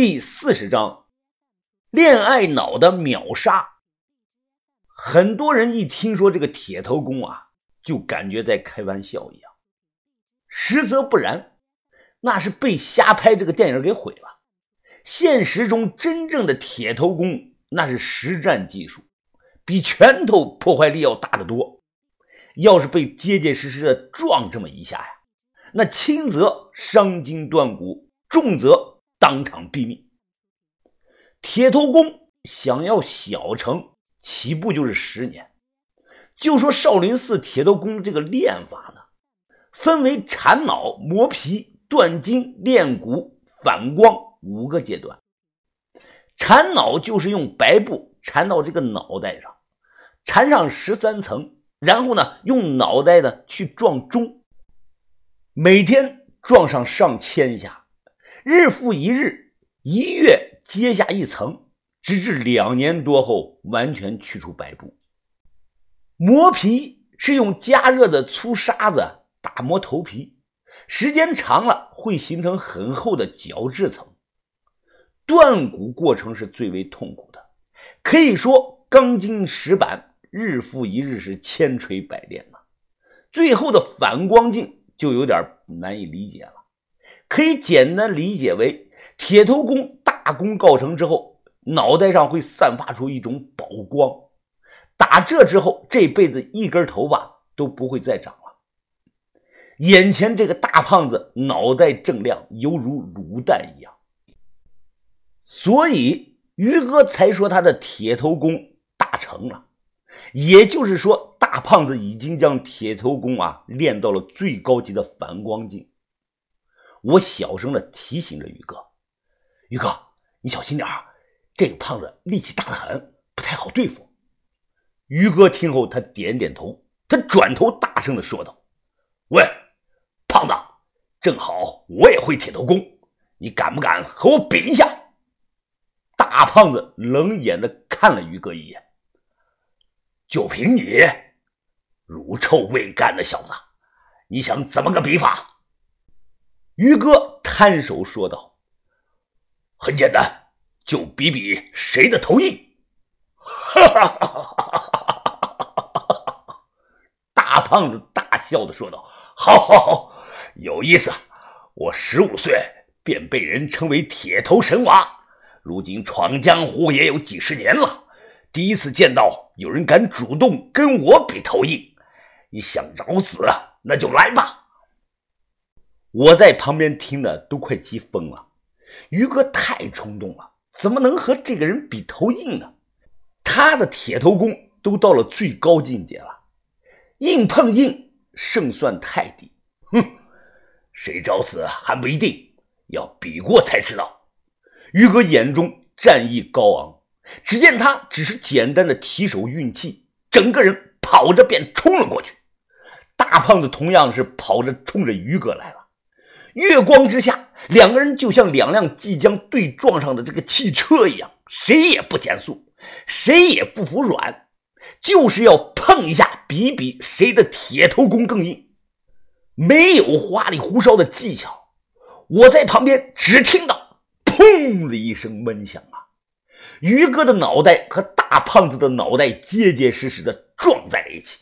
第四十章，恋爱脑的秒杀。很多人一听说这个铁头功啊，就感觉在开玩笑一样，实则不然，那是被瞎拍这个电影给毁了。现实中真正的铁头功，那是实战技术，比拳头破坏力要大得多。要是被结结实实的撞这么一下呀，那轻则伤筋断骨，重则当场毙命。铁头功想要小成，起步就是十年。就说少林寺铁头功这个练法呢，分为缠脑、磨皮、断筋、练骨、反光五个阶段。缠脑就是用白布缠到这个脑袋上，缠上十三层。然后呢，用脑袋呢去撞钟，每天撞上上千下，日复一日，一月揭下一层，直至两年多后完全去除白布。磨皮是用加热的粗沙子打磨头皮，时间长了会形成很厚的角质层。断骨过程是最为痛苦的，可以说钢筋石板。日复一日是千锤百炼呐，最后的反光镜就有点难以理解了。可以简单理解为，铁头功大功告成之后，脑袋上会散发出一种宝光，打这之后，这辈子一根头发都不会再长了。眼前这个大胖子脑袋正亮，犹如卤蛋一样，所以于哥才说他的铁头功大成了。也就是说，大胖子已经将铁头功啊练到了最高级的反光镜。我小声的提醒着于哥：“于哥，你小心点这个胖子力气大的很，不太好对付。”于哥听后，他点点头，他转头大声的说道：“喂，胖子，正好我也会铁头功，你敢不敢和我比一下？”大胖子冷眼的看了于哥一眼。就凭你，乳臭未干的小子，你想怎么个比法？于哥摊手说道：“很简单，就比比谁的头硬。”哈哈哈！大胖子大笑的说道：“好，好，好，有意思。我十五岁便被人称为铁头神娃，如今闯江湖也有几十年了。”第一次见到有人敢主动跟我比头硬，你想找死那就来吧！我在旁边听的都快急疯了。于哥太冲动了，怎么能和这个人比头硬呢？他的铁头功都到了最高境界了，硬碰硬，胜算太低。哼，谁找死还不一定，要比过才知道。于哥眼中战意高昂。只见他只是简单的提手运气，整个人跑着便冲了过去。大胖子同样是跑着冲着于哥来了。月光之下，两个人就像两辆即将对撞上的这个汽车一样，谁也不减速，谁也不服软，就是要碰一下，比比谁的铁头功更硬。没有花里胡哨的技巧，我在旁边只听到“砰”的一声闷响啊！于哥的脑袋和大胖子的脑袋结结实实的撞在了一起，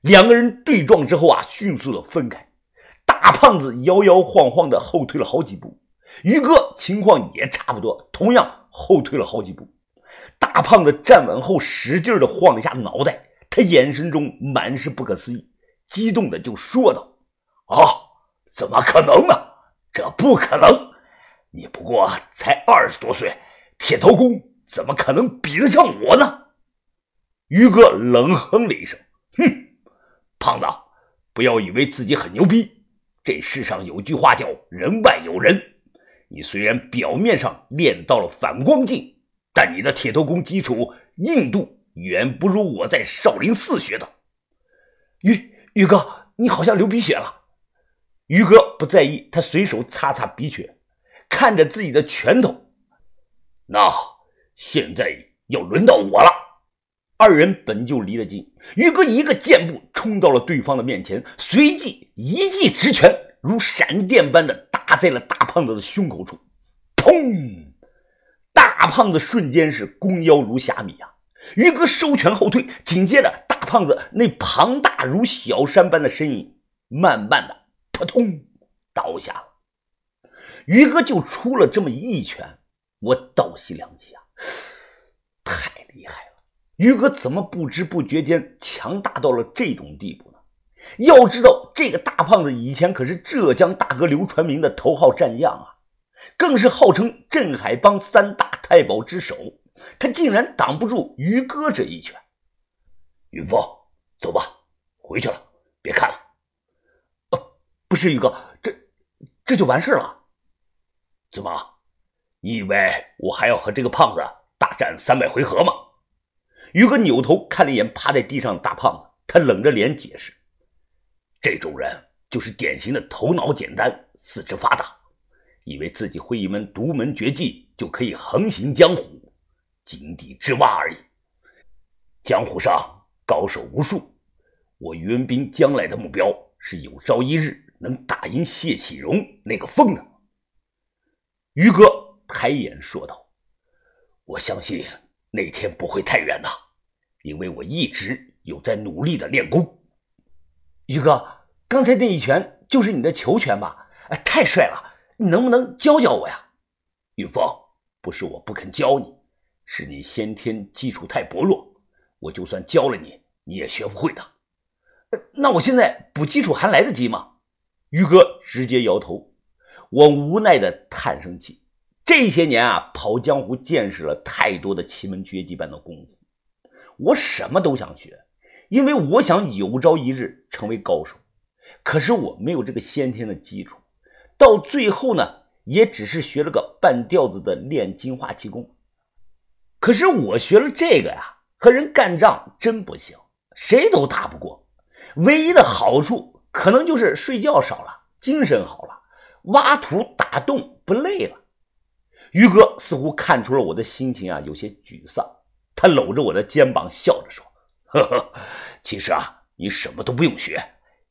两个人对撞之后啊，迅速的分开。大胖子摇摇晃晃的后退了好几步，于哥情况也差不多，同样后退了好几步。大胖子站稳后，使劲的晃了一下脑袋，他眼神中满是不可思议，激动的就说道：“啊，怎么可能呢？这不可能！你不过才二十多岁。”铁头功怎么可能比得上我呢？于哥冷哼了一声：“哼，胖子，不要以为自己很牛逼。这世上有句话叫‘人外有人’。你虽然表面上练到了反光镜，但你的铁头功基础硬度远不如我在少林寺学的。”于于哥，你好像流鼻血了。于哥不在意，他随手擦擦鼻血，看着自己的拳头。那现在要轮到我了。二人本就离得近，于哥一个箭步冲到了对方的面前，随即一记直拳如闪电般的打在了大胖子的胸口处。砰！大胖子瞬间是弓腰如虾米啊！于哥收拳后退，紧接着大胖子那庞大如小山般的身影，慢慢的扑通倒下了。于哥就出了这么一拳，我倒吸凉气啊！太厉害！于哥怎么不知不觉间强大到了这种地步呢？要知道，这个大胖子以前可是浙江大哥刘传明的头号战将啊，更是号称镇海帮三大太保之首。他竟然挡不住于哥这一拳。云峰，走吧，回去了，别看了。呃，不是于哥，这这就完事了？怎么？你以为我还要和这个胖子大战三百回合吗？于哥扭头看了一眼趴在地上的大胖子，他冷着脸解释。这种人就是典型的头脑简单、四肢发达，以为自己会一门独门绝技就可以横行江湖、井底之蛙而已。江湖上高手无数，我于文斌将来的目标是有朝一日能打赢谢启荣那个疯子。于哥抬眼说道：“我相信那天不会太远的，因为我一直有在努力的练功。”于哥。刚才那一拳就是你的球拳吧？哎，太帅了！你能不能教教我呀？云峰，不是我不肯教你，是你先天基础太薄弱，我就算教了你，你也学不会的。那我现在补基础还来得及吗？于哥直接摇头。我无奈的叹声气。这些年啊，跑江湖见识了太多的奇门绝技般的功夫，我什么都想学，因为我想有朝一日成为高手。可是我没有这个先天的基础，到最后呢，也只是学了个半吊子的炼金化气功。可是我学了这个呀，和人干仗真不行，谁都打不过。唯一的好处可能就是睡觉少了，精神好了，挖土打洞不累了。于哥似乎看出了我的心情啊，有些沮丧，他搂着我的肩膀笑着说：“呵呵，其实啊，你什么都不用学。”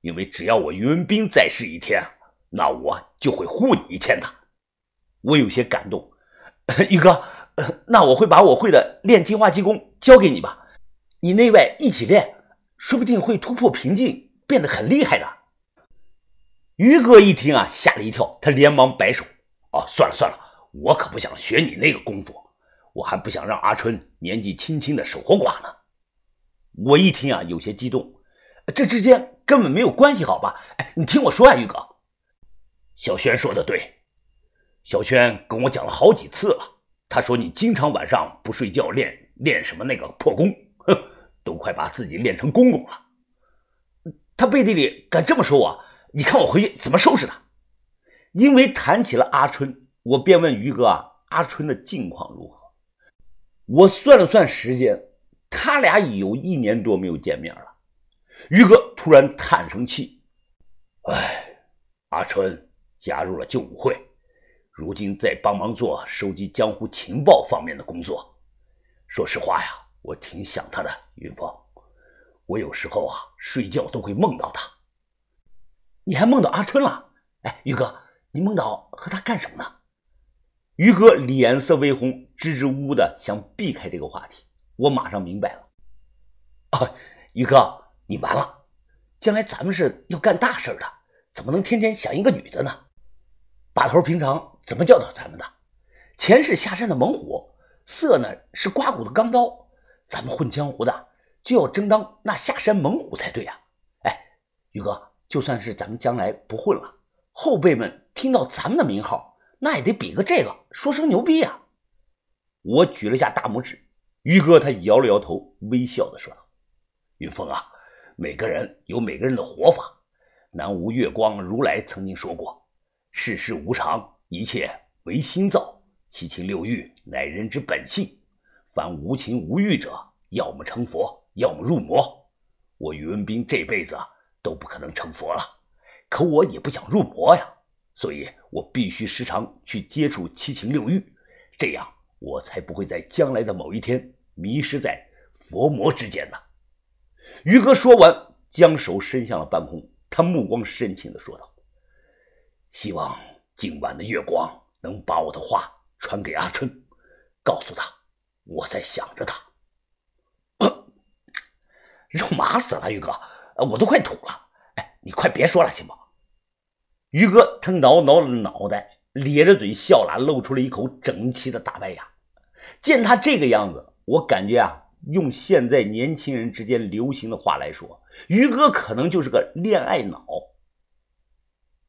因为只要我于文斌在世一天，那我就会护你一天的。我有些感动，于哥，那我会把我会的炼金化气功交给你吧，你内外一起练，说不定会突破瓶颈，变得很厉害的。于哥一听啊，吓了一跳，他连忙摆手：“哦，算了算了，我可不想学你那个功夫，我还不想让阿春年纪轻轻的守活寡呢。”我一听啊，有些激动，这之间。根本没有关系，好吧？哎，你听我说啊，玉哥，小轩说的对，小轩跟我讲了好几次了。他说你经常晚上不睡觉练练什么那个破功，哼，都快把自己练成公公了。他背地里敢这么说我，你看我回去怎么收拾他？因为谈起了阿春，我便问于哥啊，阿春的近况如何？我算了算时间，他俩已有一年多没有见面了。于哥突然叹声气：“哎，阿春加入了旧武会，如今在帮忙做收集江湖情报方面的工作。说实话呀，我挺想他的。云峰，我有时候啊，睡觉都会梦到他。你还梦到阿春了？哎，于哥，你梦到和他干什么呢？”于哥脸色微红，支支吾吾的想避开这个话题。我马上明白了：“啊，于哥。”你完了，将来咱们是要干大事的，怎么能天天想一个女的呢？把头平常怎么教导咱们的？钱是下山的猛虎，色呢是刮骨的钢刀，咱们混江湖的就要争当那下山猛虎才对呀！哎，宇哥，就算是咱们将来不混了，后辈们听到咱们的名号，那也得比个这个，说声牛逼呀！我举了下大拇指，于哥他摇了摇头，微笑的说道：“云峰啊。”每个人有每个人的活法。南无月光如来曾经说过：“世事无常，一切唯心造。七情六欲乃人之本性。凡无情无欲者，要么成佛，要么入魔。我于文斌这辈子都不可能成佛了，可我也不想入魔呀。所以我必须时常去接触七情六欲，这样我才不会在将来的某一天迷失在佛魔之间呢。”于哥说完，将手伸向了半空，他目光深情的说道：“希望今晚的月光能把我的话传给阿春，告诉他我在想着他。肉麻死了，于哥，我都快吐了。哎，你快别说了，行不？于哥他挠挠脑袋，咧着嘴笑了，露出了一口整齐的大白牙。见他这个样子，我感觉啊，用现在年轻人之间流行的话来说，于哥可能就是个恋爱脑。